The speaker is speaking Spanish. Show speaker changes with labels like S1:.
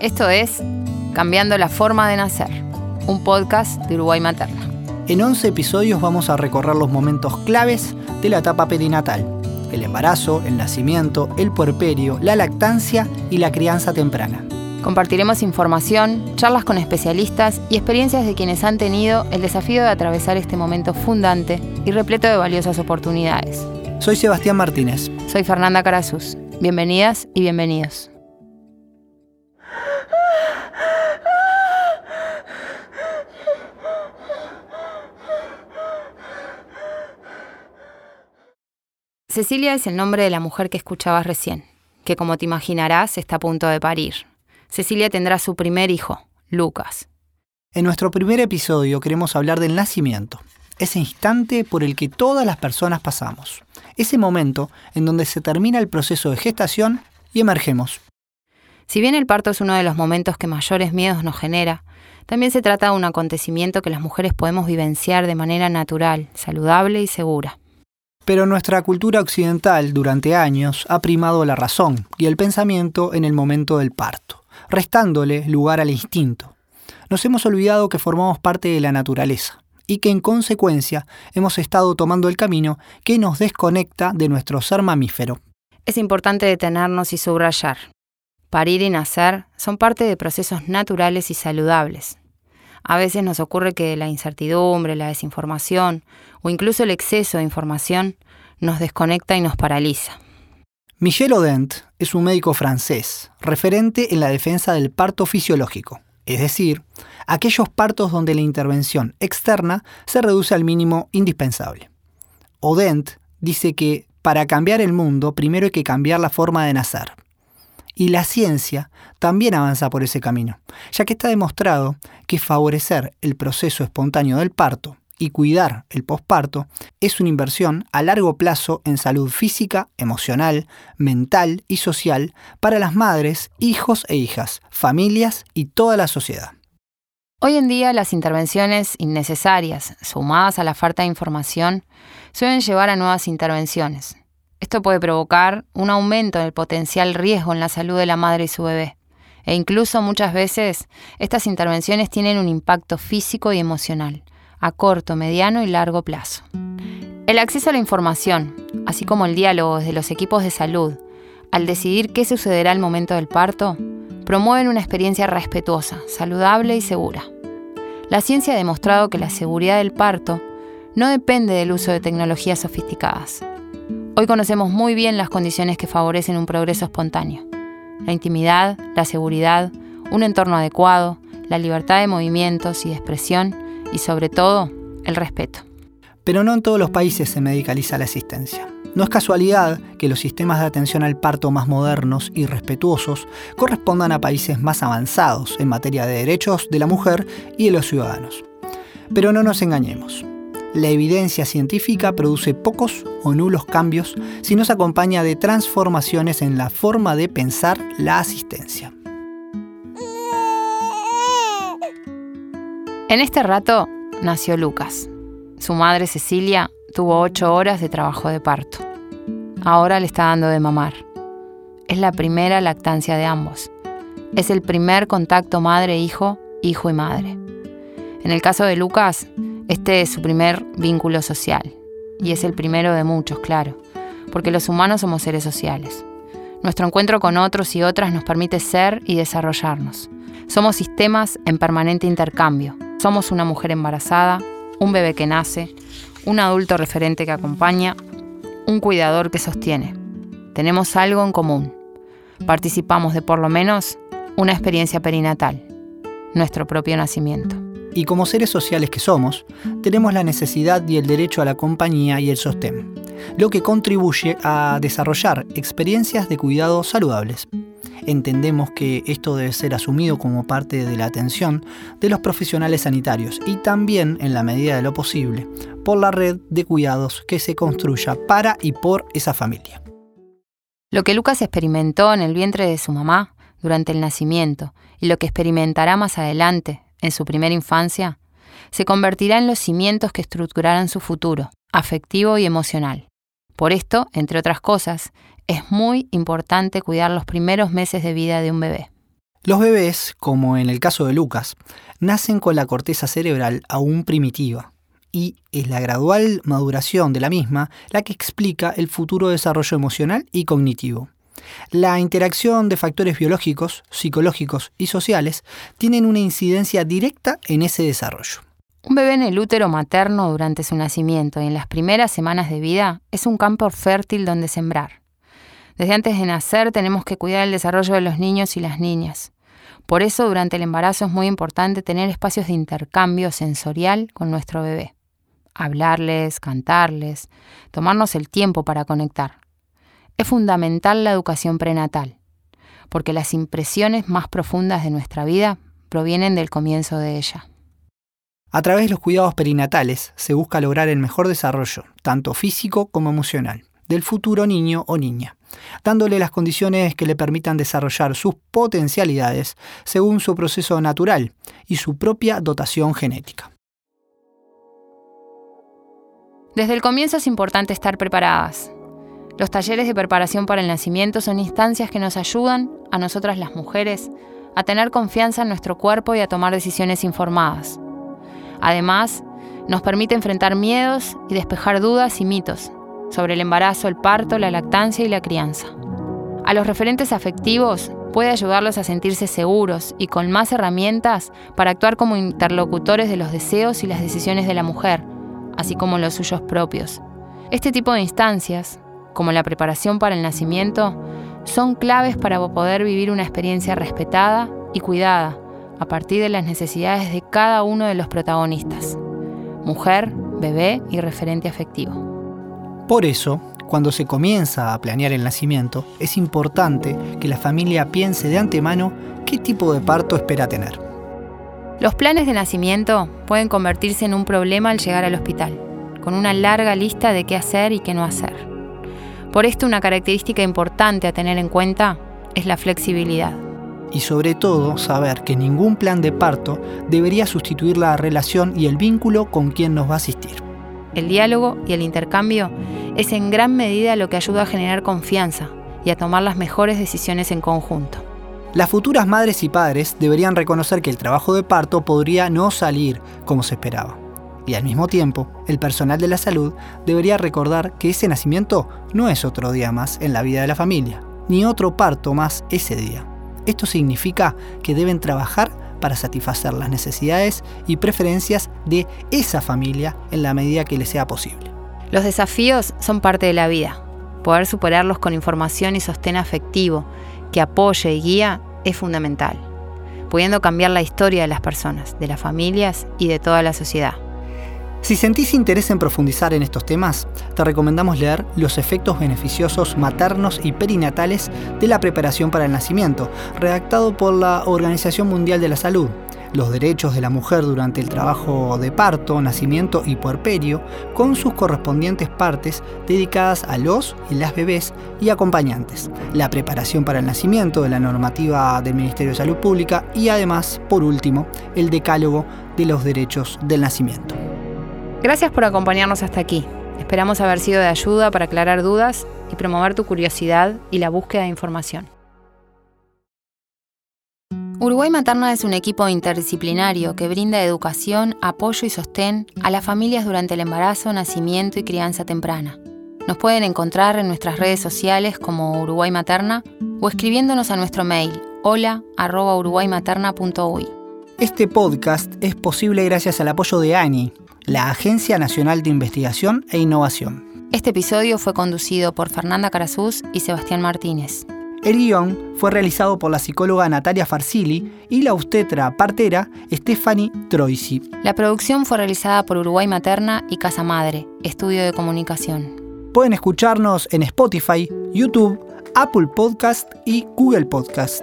S1: Esto es Cambiando la forma de nacer, un podcast de Uruguay Materna.
S2: En 11 episodios vamos a recorrer los momentos claves de la etapa perinatal. El embarazo, el nacimiento, el puerperio, la lactancia y la crianza temprana.
S1: Compartiremos información, charlas con especialistas y experiencias de quienes han tenido el desafío de atravesar este momento fundante y repleto de valiosas oportunidades.
S2: Soy Sebastián Martínez.
S1: Soy Fernanda Carazuz. Bienvenidas y bienvenidos. Cecilia es el nombre de la mujer que escuchabas recién, que como te imaginarás está a punto de parir. Cecilia tendrá su primer hijo, Lucas.
S2: En nuestro primer episodio queremos hablar del nacimiento, ese instante por el que todas las personas pasamos, ese momento en donde se termina el proceso de gestación y emergemos.
S1: Si bien el parto es uno de los momentos que mayores miedos nos genera, también se trata de un acontecimiento que las mujeres podemos vivenciar de manera natural, saludable y segura.
S2: Pero nuestra cultura occidental durante años ha primado la razón y el pensamiento en el momento del parto, restándole lugar al instinto. Nos hemos olvidado que formamos parte de la naturaleza y que en consecuencia hemos estado tomando el camino que nos desconecta de nuestro ser mamífero.
S1: Es importante detenernos y subrayar. Parir y nacer son parte de procesos naturales y saludables. A veces nos ocurre que la incertidumbre, la desinformación o incluso el exceso de información nos desconecta y nos paraliza.
S2: Michel Odent es un médico francés, referente en la defensa del parto fisiológico, es decir, aquellos partos donde la intervención externa se reduce al mínimo indispensable. Odent dice que para cambiar el mundo primero hay que cambiar la forma de nacer. Y la ciencia también avanza por ese camino, ya que está demostrado que favorecer el proceso espontáneo del parto y cuidar el posparto es una inversión a largo plazo en salud física, emocional, mental y social para las madres, hijos e hijas, familias y toda la sociedad.
S1: Hoy en día las intervenciones innecesarias, sumadas a la falta de información, suelen llevar a nuevas intervenciones, esto puede provocar un aumento del potencial riesgo en la salud de la madre y su bebé. E incluso muchas veces estas intervenciones tienen un impacto físico y emocional, a corto, mediano y largo plazo. El acceso a la información, así como el diálogo desde los equipos de salud, al decidir qué sucederá al momento del parto, promueven una experiencia respetuosa, saludable y segura. La ciencia ha demostrado que la seguridad del parto no depende del uso de tecnologías sofisticadas, Hoy conocemos muy bien las condiciones que favorecen un progreso espontáneo. La intimidad, la seguridad, un entorno adecuado, la libertad de movimientos y de expresión y sobre todo el respeto.
S2: Pero no en todos los países se medicaliza la asistencia. No es casualidad que los sistemas de atención al parto más modernos y respetuosos correspondan a países más avanzados en materia de derechos de la mujer y de los ciudadanos. Pero no nos engañemos la evidencia científica produce pocos o nulos cambios si no se acompaña de transformaciones en la forma de pensar la asistencia.
S1: En este rato nació Lucas. Su madre Cecilia tuvo ocho horas de trabajo de parto. Ahora le está dando de mamar. Es la primera lactancia de ambos. Es el primer contacto madre-hijo, hijo y madre. En el caso de Lucas, este es su primer vínculo social, y es el primero de muchos, claro, porque los humanos somos seres sociales. Nuestro encuentro con otros y otras nos permite ser y desarrollarnos. Somos sistemas en permanente intercambio. Somos una mujer embarazada, un bebé que nace, un adulto referente que acompaña, un cuidador que sostiene. Tenemos algo en común. Participamos de por lo menos una experiencia perinatal, nuestro propio nacimiento
S2: y como seres sociales que somos, tenemos la necesidad y el derecho a la compañía y el sostén, lo que contribuye a desarrollar experiencias de cuidado saludables. Entendemos que esto debe ser asumido como parte de la atención de los profesionales sanitarios y también, en la medida de lo posible, por la red de cuidados que se construya para y por esa familia.
S1: Lo que Lucas experimentó en el vientre de su mamá durante el nacimiento y lo que experimentará más adelante en su primera infancia, se convertirá en los cimientos que estructurarán su futuro, afectivo y emocional. Por esto, entre otras cosas, es muy importante cuidar los primeros meses de vida de un bebé.
S2: Los bebés, como en el caso de Lucas, nacen con la corteza cerebral aún primitiva, y es la gradual maduración de la misma la que explica el futuro desarrollo emocional y cognitivo. La interacción de factores biológicos, psicológicos y sociales tienen una incidencia directa en ese desarrollo.
S1: Un bebé en el útero materno durante su nacimiento y en las primeras semanas de vida es un campo fértil donde sembrar. Desde antes de nacer tenemos que cuidar el desarrollo de los niños y las niñas. Por eso durante el embarazo es muy importante tener espacios de intercambio sensorial con nuestro bebé. Hablarles, cantarles, tomarnos el tiempo para conectar. Es fundamental la educación prenatal, porque las impresiones más profundas de nuestra vida provienen del comienzo de ella.
S2: A través de los cuidados perinatales se busca lograr el mejor desarrollo, tanto físico como emocional, del futuro niño o niña, dándole las condiciones que le permitan desarrollar sus potencialidades según su proceso natural y su propia dotación genética.
S1: Desde el comienzo es importante estar preparadas, los talleres de preparación para el nacimiento son instancias que nos ayudan, a nosotras las mujeres, a tener confianza en nuestro cuerpo y a tomar decisiones informadas. Además, nos permite enfrentar miedos y despejar dudas y mitos sobre el embarazo, el parto, la lactancia y la crianza. A los referentes afectivos puede ayudarlos a sentirse seguros y con más herramientas para actuar como interlocutores de los deseos y las decisiones de la mujer, así como los suyos propios. Este tipo de instancias como la preparación para el nacimiento, son claves para poder vivir una experiencia respetada y cuidada a partir de las necesidades de cada uno de los protagonistas, mujer, bebé y referente afectivo.
S2: Por eso, cuando se comienza a planear el nacimiento, es importante que la familia piense de antemano qué tipo de parto espera tener.
S1: Los planes de nacimiento pueden convertirse en un problema al llegar al hospital, con una larga lista de qué hacer y qué no hacer. Por esto una característica importante a tener en cuenta es la flexibilidad.
S2: Y sobre todo saber que ningún plan de parto debería sustituir la relación y el vínculo con quien nos va a asistir.
S1: El diálogo y el intercambio es en gran medida lo que ayuda a generar confianza y a tomar las mejores decisiones en conjunto.
S2: Las futuras madres y padres deberían reconocer que el trabajo de parto podría no salir como se esperaba y al mismo tiempo, el personal de la salud debería recordar que ese nacimiento no es otro día más en la vida de la familia, ni otro parto más ese día. Esto significa que deben trabajar para satisfacer las necesidades y preferencias de esa familia en la medida que les sea posible.
S1: Los desafíos son parte de la vida. Poder superarlos con información y sostén afectivo que apoye y guía es fundamental, pudiendo cambiar la historia de las personas, de las familias y de toda la sociedad.
S2: Si sentís interés en profundizar en estos temas, te recomendamos leer Los efectos beneficiosos maternos y perinatales de la preparación para el nacimiento, redactado por la Organización Mundial de la Salud. Los derechos de la mujer durante el trabajo de parto, nacimiento y puerperio, con sus correspondientes partes dedicadas a los y las bebés y acompañantes, la preparación para el nacimiento de la normativa del Ministerio de Salud Pública y además, por último, el decálogo de los derechos del nacimiento.
S1: Gracias por acompañarnos hasta aquí. Esperamos haber sido de ayuda para aclarar dudas y promover tu curiosidad y la búsqueda de información. Uruguay Materna es un equipo interdisciplinario que brinda educación, apoyo y sostén a las familias durante el embarazo, nacimiento y crianza temprana. Nos pueden encontrar en nuestras redes sociales como Uruguay Materna o escribiéndonos a nuestro mail hola
S2: Este podcast es posible gracias al apoyo de ANI, la Agencia Nacional de Investigación e Innovación.
S1: Este episodio fue conducido por Fernanda Carazús y Sebastián Martínez.
S2: El guion fue realizado por la psicóloga Natalia Farsili y la obstetra partera Stephanie Troisi.
S1: La producción fue realizada por Uruguay Materna y Casa Madre, Estudio de Comunicación.
S2: Pueden escucharnos en Spotify, YouTube, Apple Podcast y Google Podcast.